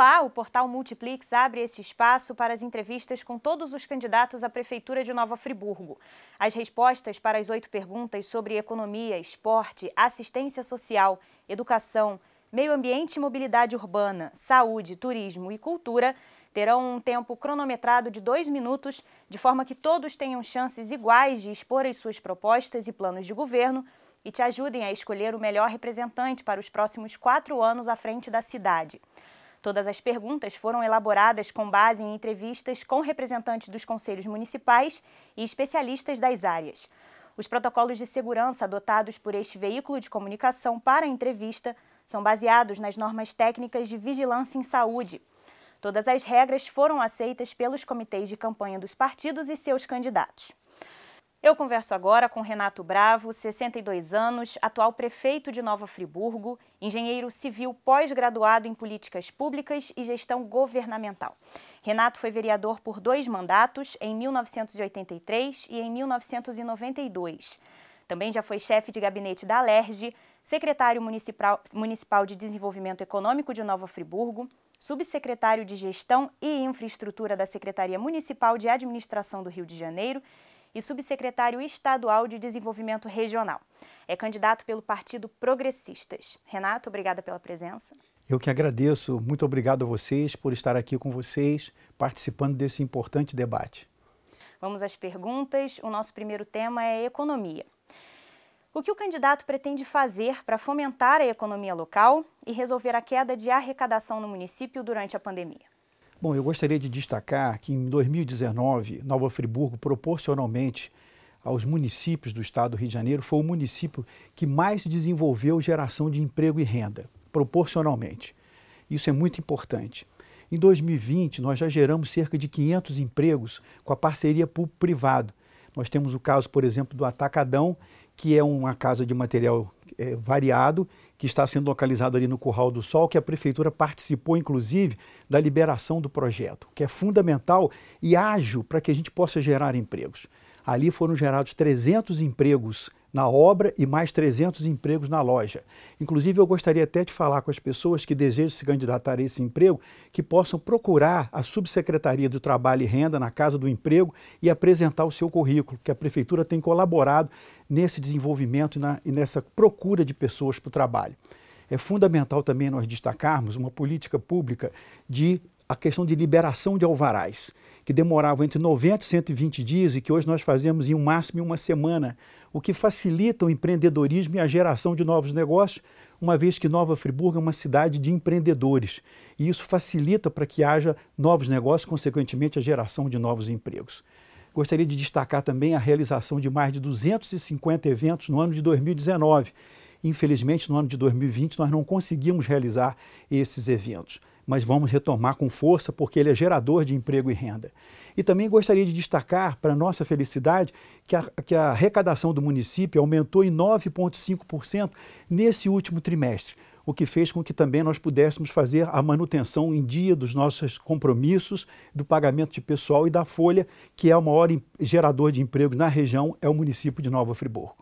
Olá, o portal Multiplix abre esse espaço para as entrevistas com todos os candidatos à Prefeitura de Nova Friburgo. As respostas para as oito perguntas sobre economia, esporte, assistência social, educação, meio ambiente e mobilidade urbana, saúde, turismo e cultura terão um tempo cronometrado de dois minutos, de forma que todos tenham chances iguais de expor as suas propostas e planos de governo e te ajudem a escolher o melhor representante para os próximos quatro anos à frente da cidade. Todas as perguntas foram elaboradas com base em entrevistas com representantes dos conselhos municipais e especialistas das áreas. Os protocolos de segurança adotados por este veículo de comunicação para a entrevista são baseados nas normas técnicas de vigilância em saúde. Todas as regras foram aceitas pelos comitês de campanha dos partidos e seus candidatos. Eu converso agora com Renato Bravo, 62 anos, atual prefeito de Nova Friburgo, engenheiro civil pós-graduado em políticas públicas e gestão governamental. Renato foi vereador por dois mandatos, em 1983 e em 1992. Também já foi chefe de gabinete da Alerj, secretário municipal, municipal de Desenvolvimento Econômico de Nova Friburgo, subsecretário de Gestão e Infraestrutura da Secretaria Municipal de Administração do Rio de Janeiro e subsecretário estadual de Desenvolvimento Regional. É candidato pelo Partido Progressistas. Renato, obrigada pela presença. Eu que agradeço. Muito obrigado a vocês por estar aqui com vocês, participando desse importante debate. Vamos às perguntas. O nosso primeiro tema é economia. O que o candidato pretende fazer para fomentar a economia local e resolver a queda de arrecadação no município durante a pandemia? Bom, eu gostaria de destacar que em 2019, Nova Friburgo, proporcionalmente aos municípios do estado do Rio de Janeiro, foi o município que mais desenvolveu geração de emprego e renda, proporcionalmente. Isso é muito importante. Em 2020, nós já geramos cerca de 500 empregos com a parceria público-privado. Nós temos o caso, por exemplo, do Atacadão, que é uma casa de material é, variado, que está sendo localizado ali no Curral do Sol, que a prefeitura participou, inclusive, da liberação do projeto, que é fundamental e ágil para que a gente possa gerar empregos. Ali foram gerados 300 empregos na obra e mais 300 empregos na loja. Inclusive, eu gostaria até de falar com as pessoas que desejam se candidatar a esse emprego, que possam procurar a Subsecretaria do Trabalho e Renda na Casa do Emprego e apresentar o seu currículo, que a Prefeitura tem colaborado nesse desenvolvimento e, na, e nessa procura de pessoas para o trabalho. É fundamental também nós destacarmos uma política pública de a questão de liberação de alvarás que demoravam entre 90 e 120 dias e que hoje nós fazemos em um máximo em uma semana, o que facilita o empreendedorismo e a geração de novos negócios, uma vez que Nova Friburgo é uma cidade de empreendedores. E isso facilita para que haja novos negócios, consequentemente a geração de novos empregos. Gostaria de destacar também a realização de mais de 250 eventos no ano de 2019. Infelizmente, no ano de 2020, nós não conseguimos realizar esses eventos mas vamos retomar com força porque ele é gerador de emprego e renda. E também gostaria de destacar, para nossa felicidade, que a, que a arrecadação do município aumentou em 9,5% nesse último trimestre, o que fez com que também nós pudéssemos fazer a manutenção em dia dos nossos compromissos, do pagamento de pessoal e da folha, que é o maior gerador de emprego na região, é o município de Nova Friburgo.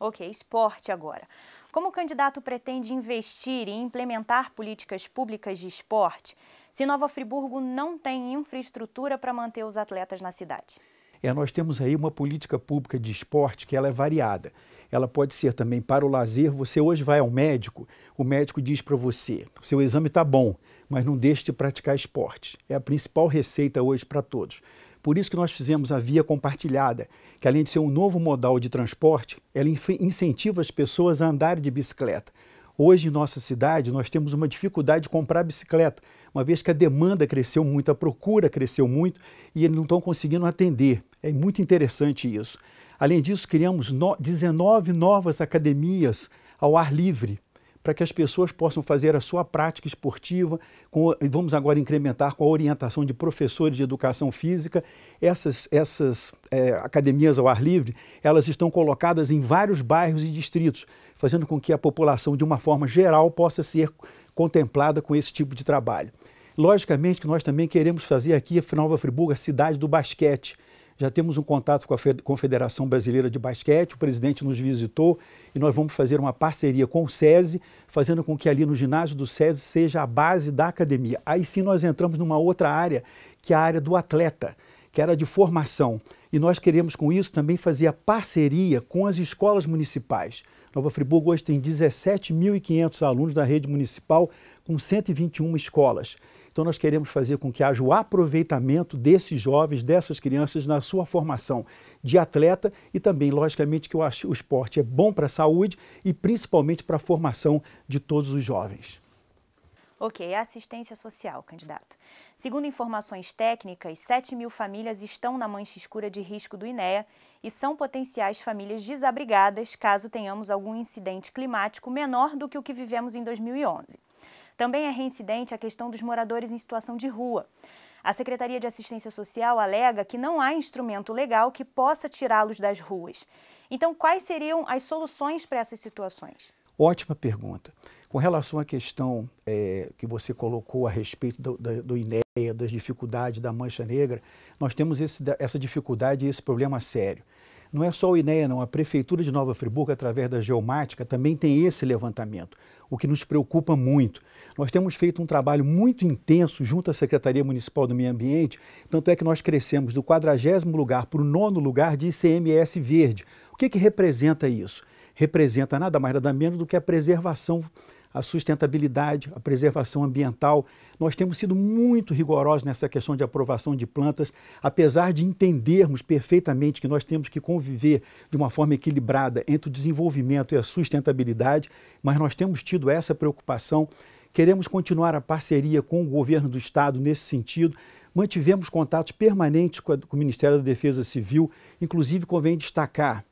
Ok, esporte agora. Como o candidato pretende investir e implementar políticas públicas de esporte se Nova Friburgo não tem infraestrutura para manter os atletas na cidade? É, nós temos aí uma política pública de esporte que ela é variada. Ela pode ser também para o lazer. Você hoje vai ao médico, o médico diz para você: seu exame está bom, mas não deixe de praticar esporte. É a principal receita hoje para todos. Por isso que nós fizemos a via compartilhada, que além de ser um novo modal de transporte, ela incentiva as pessoas a andarem de bicicleta. Hoje, em nossa cidade, nós temos uma dificuldade de comprar bicicleta, uma vez que a demanda cresceu muito, a procura cresceu muito e eles não estão conseguindo atender. É muito interessante isso. Além disso, criamos 19 novas academias ao ar livre, para que as pessoas possam fazer a sua prática esportiva. Com, vamos agora incrementar com a orientação de professores de educação física. Essas, essas é, academias ao ar livre, elas estão colocadas em vários bairros e distritos, fazendo com que a população, de uma forma geral, possa ser contemplada com esse tipo de trabalho. Logicamente que nós também queremos fazer aqui a Nova Friburgo a cidade do basquete, já temos um contato com a Confederação Brasileira de Basquete, o presidente nos visitou e nós vamos fazer uma parceria com o SESI, fazendo com que ali no ginásio do SESI seja a base da academia. Aí sim nós entramos numa outra área, que é a área do atleta, que era de formação. E nós queremos com isso também fazer a parceria com as escolas municipais. Nova Friburgo hoje tem 17.500 alunos da rede municipal com 121 escolas. Então, nós queremos fazer com que haja o aproveitamento desses jovens, dessas crianças, na sua formação de atleta e também, logicamente, que o, esporte é bom para a saúde e principalmente para a formação de todos os jovens. Ok, assistência social, candidato. Segundo informações técnicas, 7 mil famílias estão na mancha escura de risco do INEA e são potenciais famílias desabrigadas caso tenhamos algum incidente climático menor do que o que vivemos em 2011. Também é reincidente a questão dos moradores em situação de rua. A Secretaria de Assistência Social alega que não há instrumento legal que possa tirá-los das ruas. Então, quais seriam as soluções para essas situações? Ótima pergunta. Com relação à questão é, que você colocou a respeito do, do, do INEA, das dificuldades da Mancha Negra, nós temos esse, essa dificuldade e esse problema sério. Não é só o INEA, não. A Prefeitura de Nova Friburgo, através da Geomática, também tem esse levantamento, o que nos preocupa muito. Nós temos feito um trabalho muito intenso junto à Secretaria Municipal do Meio Ambiente, tanto é que nós crescemos do 40 lugar para o nono lugar de ICMS verde. O que, que representa isso? Representa nada mais nada menos do que a preservação a sustentabilidade, a preservação ambiental. Nós temos sido muito rigorosos nessa questão de aprovação de plantas, apesar de entendermos perfeitamente que nós temos que conviver de uma forma equilibrada entre o desenvolvimento e a sustentabilidade, mas nós temos tido essa preocupação. Queremos continuar a parceria com o governo do Estado nesse sentido. Mantivemos contatos permanentes com, o Ministério da Defesa Civil, inclusive convém destacar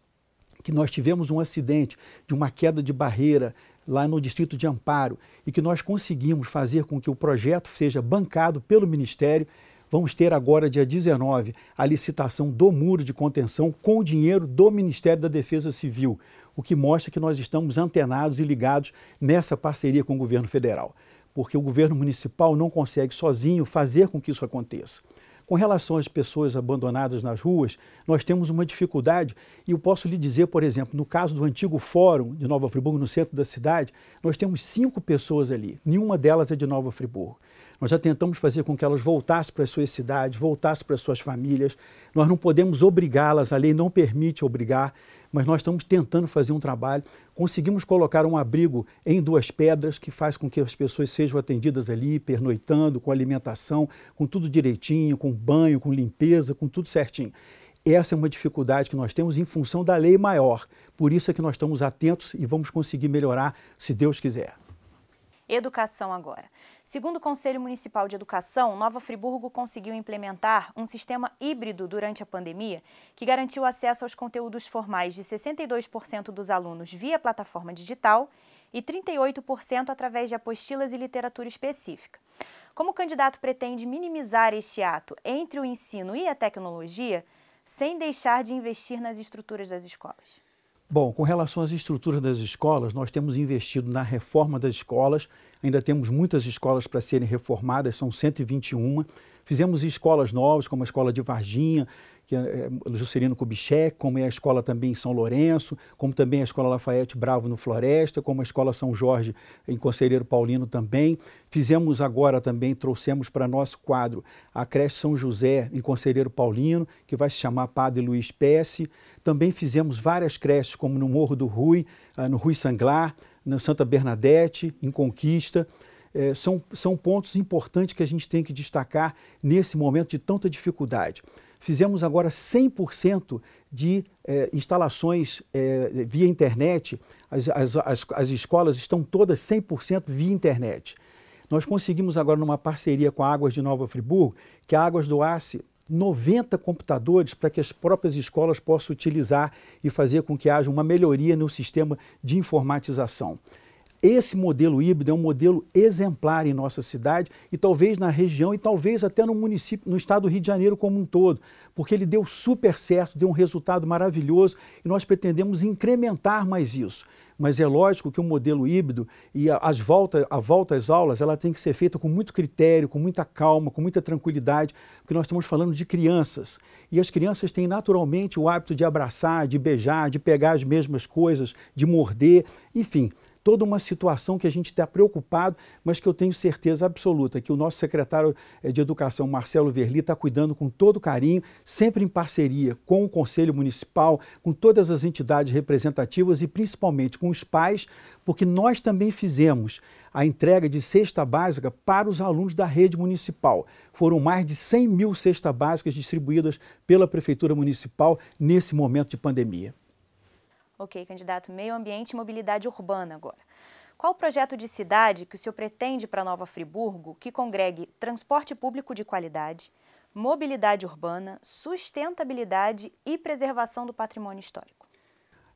que nós tivemos um acidente de uma queda de barreira lá no Distrito de Amparo e que nós conseguimos fazer com que o projeto seja bancado pelo Ministério. Vamos ter agora, dia 19, a licitação do muro de contenção com o dinheiro do Ministério da Defesa Civil, o que mostra que nós estamos antenados e ligados nessa parceria com o governo federal, porque o governo municipal não consegue sozinho fazer com que isso aconteça. Com relação às pessoas abandonadas nas ruas, nós temos uma dificuldade, e eu posso lhe dizer, por exemplo, no caso do antigo fórum de Nova Friburgo, no centro da cidade, nós temos cinco pessoas ali, nenhuma delas é de Nova Friburgo. Nós já tentamos fazer com que elas voltassem para as suas cidades, voltassem para as suas famílias. Nós não podemos obrigá-las, a lei não permite obrigar, mas nós estamos tentando fazer um trabalho. Conseguimos colocar um abrigo em Duas Pedras, que faz com que as pessoas sejam atendidas ali, pernoitando, com alimentação, com tudo direitinho, com banho, com limpeza, com tudo certinho. Essa é uma dificuldade que nós temos em função da lei maior. Por isso é que nós estamos atentos e vamos conseguir melhorar, se Deus quiser. Educação agora. Segundo o Conselho Municipal de Educação, Nova Friburgo conseguiu implementar um sistema híbrido durante a pandemia que garantiu acesso aos conteúdos formais de 62% dos alunos via plataforma digital e 38% através de apostilas e literatura específica. Como o candidato pretende minimizar este ato entre o ensino e a tecnologia, sem deixar de investir nas estruturas das escolas? Bom, com relação às estruturas das escolas, nós temos investido na reforma das escolas. Ainda temos muitas escolas para serem reformadas, são 121. Fizemos escolas novas, como a escola de Varginha, que é, é Juscelino Kubitschek, como é a escola também em São Lourenço, como também a escola Lafayette Bravo no Floresta, como a escola São Jorge em Conselheiro Paulino também. Fizemos agora também, trouxemos para nosso quadro a creche São José em Conselheiro Paulino, que vai se chamar Padre Luiz Pesce. Também fizemos várias creches, como no Morro do Rui, ah, no Rui Sanglar, na Santa Bernadette, em Conquista. É, são, são pontos importantes que a gente tem que destacar nesse momento de tanta dificuldade. Fizemos agora 100% de é, instalações é, via internet, as, as, as, as escolas estão todas 100% via internet. Nós conseguimos agora, numa parceria com a Águas de Nova Friburgo, que a Águas doasse 90 computadores para que as próprias escolas possam utilizar e fazer com que haja uma melhoria no sistema de informatização. Esse modelo híbrido é um modelo exemplar em nossa cidade e talvez na região e talvez até no município, no estado do Rio de Janeiro como um todo, porque ele deu super certo, deu um resultado maravilhoso e nós pretendemos incrementar mais isso. Mas é lógico que o modelo híbrido e as volta, a volta às aulas ela tem que ser feita com muito critério, com muita calma, com muita tranquilidade, porque nós estamos falando de crianças. E as crianças têm naturalmente o hábito de abraçar, de beijar, de pegar as mesmas coisas, de morder, enfim toda uma situação que a gente está preocupado, mas que eu tenho certeza absoluta que o nosso secretário eh, de Educação, Marcelo Verli, está cuidando com todo carinho, sempre em parceria com o Conselho Municipal, com todas as entidades representativas e principalmente com os pais, porque nós também fizemos a entrega de cesta básica para os alunos da rede municipal. Foram mais de 100 mil cestas básicas distribuídas pela Prefeitura Municipal nesse momento de pandemia. Ok, candidato Meio Ambiente e Mobilidade Urbana agora. Qual o projeto de cidade que o senhor pretende para Nova Friburgo que congregue transporte público de qualidade, mobilidade urbana, sustentabilidade e preservação do patrimônio histórico?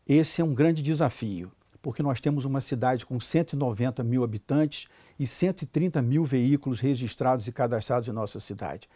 Esse é um grande desafio, porque nós temos uma cidade com 190 mil habitantes e 130 mil veículos registrados e cadastrados em nossa cidade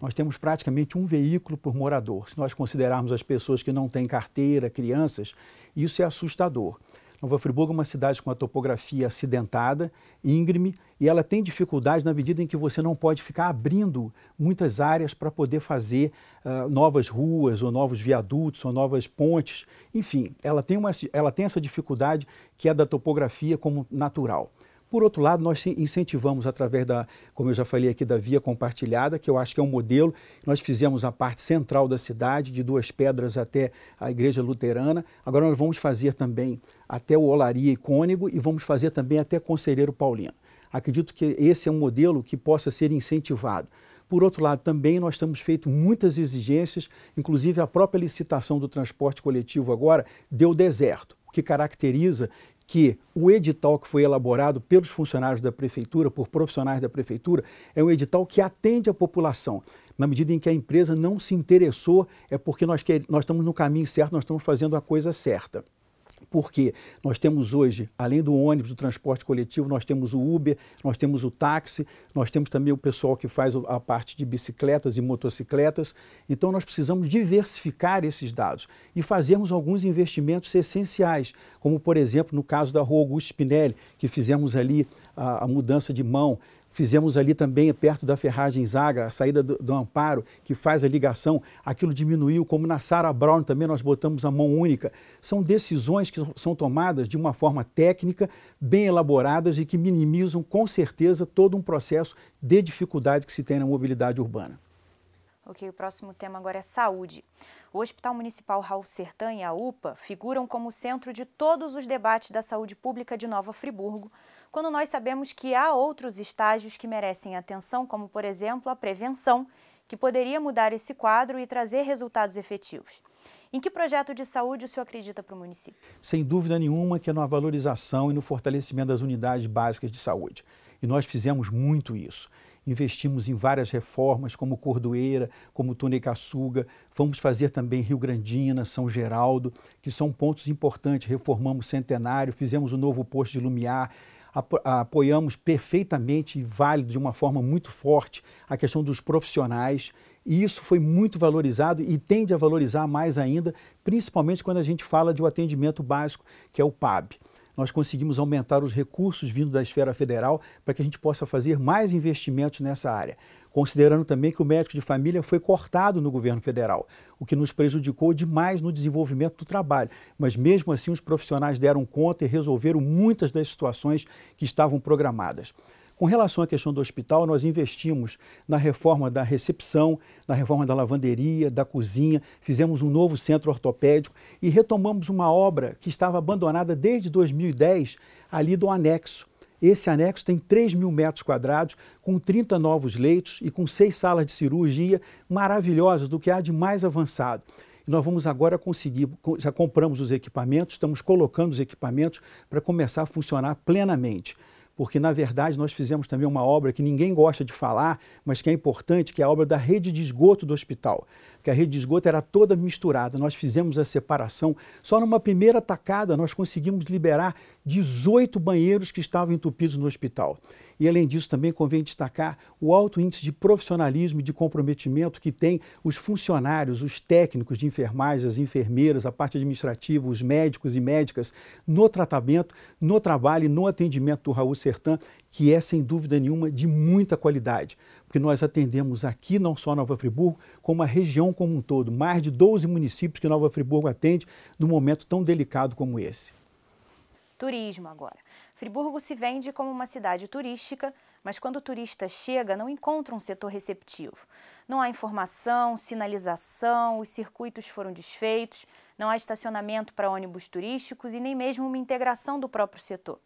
nós temos praticamente um veículo por morador. Se nós considerarmos as pessoas que não têm carteira, crianças, isso é assustador. Nova Friburgo é uma cidade com uma topografia acidentada, íngreme, e ela tem dificuldade na medida em que você não pode ficar abrindo muitas áreas para poder fazer uh, novas ruas, ou novos viadutos, ou novas pontes. Enfim, ela tem, uma, ela tem essa dificuldade que é da topografia como natural. Por outro lado, nós incentivamos através da, como eu já falei aqui, da via compartilhada, que eu acho que é um modelo. Nós fizemos a parte central da cidade, de Duas Pedras até a Igreja Luterana. Agora nós vamos fazer também até o Olaria e Cônego e vamos fazer também até Conselheiro Paulino. Acredito que esse é um modelo que possa ser incentivado. Por outro lado, também nós temos feito muitas exigências, inclusive a própria licitação do transporte coletivo agora deu deserto, o que caracteriza que o edital que foi elaborado pelos funcionários da prefeitura, por profissionais da prefeitura, é um edital que atende a população. Na medida em que a empresa não se interessou, é porque nós, quer, nós estamos no caminho certo, nós estamos fazendo a coisa certa. Porque nós temos hoje, além do ônibus, do transporte coletivo, nós temos o Uber, nós temos o táxi, nós temos também o pessoal que faz a parte de bicicletas e motocicletas. Então nós precisamos diversificar esses dados e fazermos alguns investimentos essenciais, como por exemplo no caso da Rua Augusto Spinelli, que fizemos ali a, a mudança de mão Fizemos ali também, perto da Ferragem Zaga, a saída do, do, Amparo, que faz a ligação. Aquilo diminuiu, como na Sara Brown também nós botamos a mão única. São decisões que são tomadas de uma forma técnica, bem elaboradas e que minimizam, com certeza, todo um processo de dificuldade que se tem na mobilidade urbana. Ok, o próximo tema agora é saúde. O Hospital Municipal Raul Sertã e a UPA figuram como centro de todos os debates da saúde pública de Nova Friburgo, quando nós sabemos que há outros estágios que merecem atenção, como, por exemplo, a prevenção, que poderia mudar esse quadro e trazer resultados efetivos. Em que projeto de saúde o senhor acredita para o município? Sem dúvida nenhuma que é na valorização e no fortalecimento das unidades básicas de saúde. E nós fizemos muito isso. Investimos em várias reformas, como Cordoeira, como Tunecaçuga. Vamos fazer também Rio Grandina, São Geraldo, que são pontos importantes. Reformamos Centenário, fizemos o novo posto de Lumiar, apoiamos perfeitamente e válido de uma forma muito forte a questão dos profissionais. E isso foi muito valorizado e tende a valorizar mais ainda, principalmente quando a gente fala de um atendimento básico, que é o PAB nós conseguimos aumentar os recursos vindo da esfera federal para que a gente possa fazer mais investimentos nessa área. Considerando também que o médico de família foi cortado no governo federal, o que nos prejudicou demais no desenvolvimento do trabalho. Mas mesmo assim, os profissionais deram conta e resolveram muitas das situações que estavam programadas. Com relação à questão do hospital, nós investimos na reforma da recepção, na reforma da lavanderia, da cozinha, fizemos um novo centro ortopédico e retomamos uma obra que estava abandonada desde 2010, ali do anexo. Esse anexo tem 3 mil metros quadrados, com 30 novos leitos e com seis salas de cirurgia maravilhosas, do que há de mais avançado nós vamos agora conseguir, já compramos os equipamentos, estamos colocando os equipamentos para começar a funcionar plenamente porque na verdade nós fizemos também uma obra que ninguém gosta de falar, mas que é importante, que é a obra da rede de esgoto do hospital. Que a rede de esgoto era toda misturada. Nós fizemos a separação. Só numa primeira tacada nós conseguimos liberar 18 banheiros que estavam entupidos no hospital. E além disso, também convém destacar o alto índice de profissionalismo e de comprometimento que tem os funcionários, os técnicos de enfermagem, as enfermeiras, a parte administrativa, os médicos e médicas no tratamento, no trabalho e no atendimento do Raul Sertã, que é sem dúvida nenhuma de muita qualidade, porque nós atendemos aqui não só Nova Friburgo, como a região como um todo, mais de 12 municípios que Nova Friburgo atende num momento tão delicado como esse. Turismo agora. Friburgo se vende como uma cidade turística, mas quando o turista chega, não encontra um setor receptivo. Não há informação, sinalização, os circuitos foram desfeitos, não há estacionamento para ônibus turísticos e nem mesmo uma integração do próprio setor.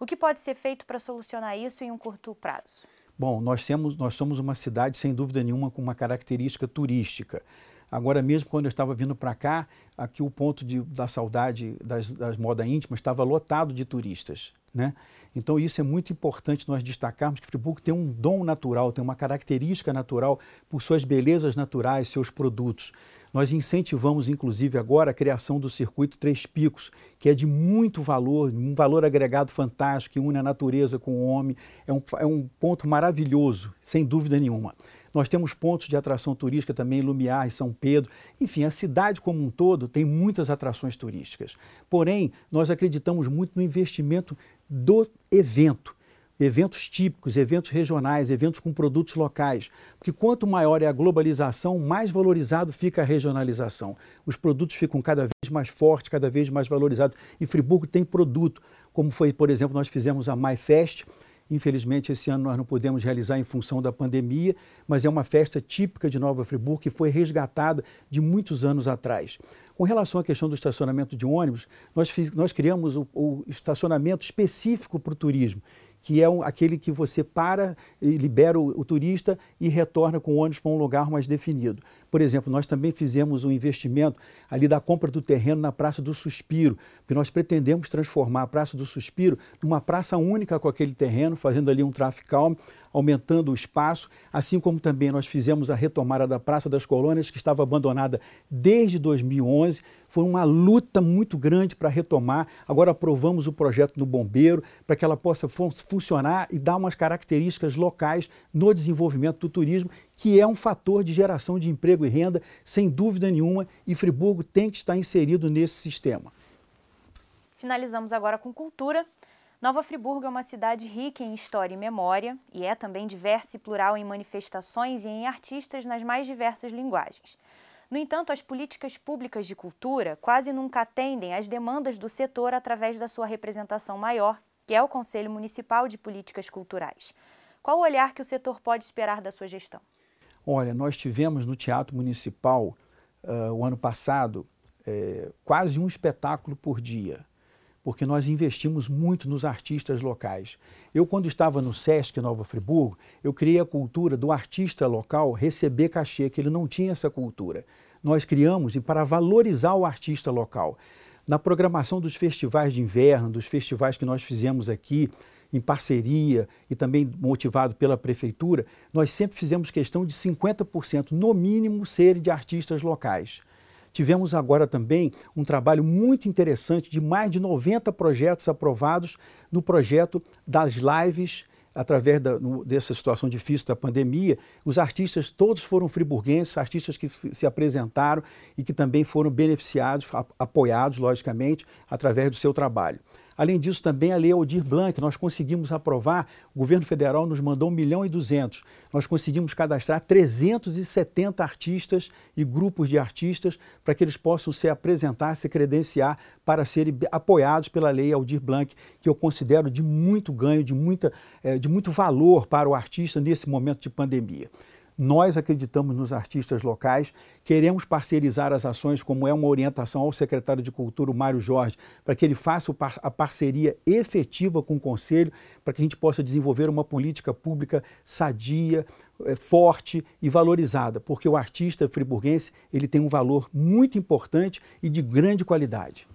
O que pode ser feito para solucionar isso em um curto prazo? Bom, nós, temos, nós somos uma cidade, sem dúvida nenhuma, com uma característica turística. Agora mesmo, quando eu estava vindo para cá, aqui o ponto de, da saudade das, das modas íntimas estava lotado de turistas. Né? Então isso é muito importante nós destacarmos que Friburgo tem um dom natural, tem uma característica natural por suas belezas naturais, seus produtos. Nós incentivamos, inclusive, agora a criação do circuito Três Picos, que é de muito valor, um valor agregado fantástico, que une a natureza com o homem. É um, é um ponto maravilhoso, sem dúvida nenhuma. Nós temos pontos de atração turística também Lumiar, em São Pedro. Enfim, a cidade como um todo tem muitas atrações turísticas. Porém, nós acreditamos muito no investimento do evento. Eventos típicos, eventos regionais, eventos com produtos locais. Porque quanto maior é a globalização, mais valorizado fica a regionalização. Os produtos ficam cada vez mais fortes, cada vez mais valorizados. E Friburgo tem produto, como foi, por exemplo, nós fizemos a MyFest, Infelizmente, esse ano nós não pudemos realizar em função da pandemia, mas é uma festa típica de Nova Friburgo que foi resgatada de muitos anos atrás. Com relação à questão do estacionamento de ônibus, nós, fiz, nós criamos o, o estacionamento específico para o turismo que é um, aquele que você para, libera o, o, turista e retorna com o ônibus para um lugar mais definido. Por exemplo, nós também fizemos um investimento ali da compra do terreno na Praça do Suspiro, porque nós pretendemos transformar a Praça do Suspiro numa praça única com aquele terreno, fazendo ali um tráfego calmo, aumentando o espaço, assim como também nós fizemos a retomada da Praça das Colônias, que estava abandonada desde 2011. Foi uma luta muito grande para retomar. Agora aprovamos o projeto no Bombeiro para que ela possa fun funcionar e dar umas características locais no desenvolvimento do turismo que é um fator de geração de emprego e renda, sem dúvida nenhuma, e Friburgo tem que estar inserido nesse sistema. Finalizamos agora com cultura. Nova Friburgo é uma cidade rica em história e memória e é também diversa e plural em manifestações e em artistas nas mais diversas linguagens. No entanto, as políticas públicas de cultura quase nunca atendem às demandas do setor através da sua representação maior, que é o Conselho Municipal de Políticas Culturais. Qual o olhar que o setor pode esperar da sua gestão? Olha, nós tivemos no Teatro Municipal, uh, o ano passado, é, quase um espetáculo por dia, porque nós investimos muito nos artistas locais. Eu, quando estava no Sesc Nova Friburgo, eu criei a cultura do artista local receber cachê, que ele não tinha essa cultura. Nós criamos para valorizar o artista local. Na programação dos festivais de inverno, dos festivais que nós fizemos aqui, em parceria e também motivado pela prefeitura, nós sempre fizemos questão de 50%, no mínimo, serem de artistas locais. Tivemos agora também um trabalho muito interessante de mais de 90 projetos aprovados no projeto das lives através da, no, dessa situação difícil da pandemia, os artistas todos foram friburguenses, artistas que se apresentaram e que também foram beneficiados, apoiados, logicamente, através do seu trabalho. Além disso, também a Lei Aldir Blanc, nós conseguimos aprovar, o governo federal nos mandou 1 milhão e 200. Nós conseguimos cadastrar 370 artistas e grupos de artistas para que eles possam se apresentar, se credenciar para serem apoiados pela Lei Aldir Blanc, que eu considero de muito ganho, de, muita, eh, de muito valor para o artista nesse momento de pandemia. Nós acreditamos nos artistas locais, queremos parcerizar as ações, como é uma orientação ao secretário de Cultura, o Mário Jorge, para que ele faça a parceria efetiva com o Conselho, para que a gente possa desenvolver uma política pública sadia, eh, forte e valorizada, porque o artista friburguense ele tem um valor muito importante e de grande qualidade.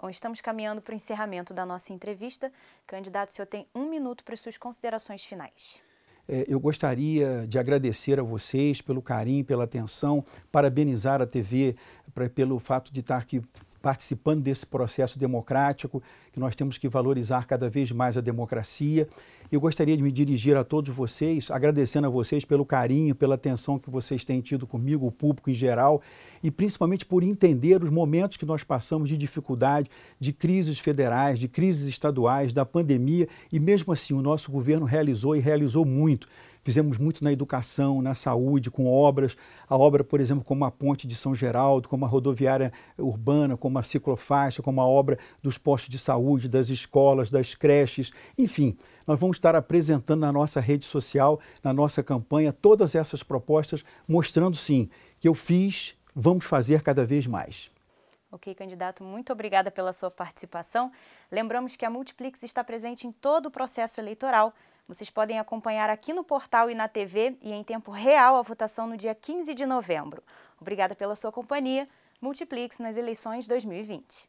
Bom, estamos caminhando para o encerramento da nossa entrevista. Candidato, o senhor tem um minuto para suas considerações finais. É, eu gostaria de agradecer a vocês pelo carinho, pela atenção, parabenizar a TV pra, pelo fato de estar aqui participando desse processo democrático, que nós temos que valorizar cada vez mais a democracia. Eu gostaria de me dirigir a todos vocês, agradecendo a vocês pelo carinho, pela atenção que vocês têm tido comigo, o público em geral, e principalmente por entender os momentos que nós passamos de dificuldade, de crises federais, de crises estaduais, da pandemia, e mesmo assim o nosso governo realizou e realizou muito. Fizemos muito na educação, na saúde, com obras. A obra, por exemplo, como a ponte de São Geraldo, como a rodoviária urbana, como a ciclofaixa, como a obra dos postos de saúde, das escolas, das creches, enfim. Nós vamos estar apresentando na nossa rede social, na nossa campanha, todas essas propostas, mostrando sim que eu fiz, vamos fazer cada vez mais. Ok, candidato, muito obrigada pela sua participação. Lembramos que a Multiplix está presente em todo o processo eleitoral. Vocês podem acompanhar aqui no portal e na TV e em tempo real a votação no dia 15 de novembro. Obrigada pela sua companhia. Multiplix nas eleições 2020.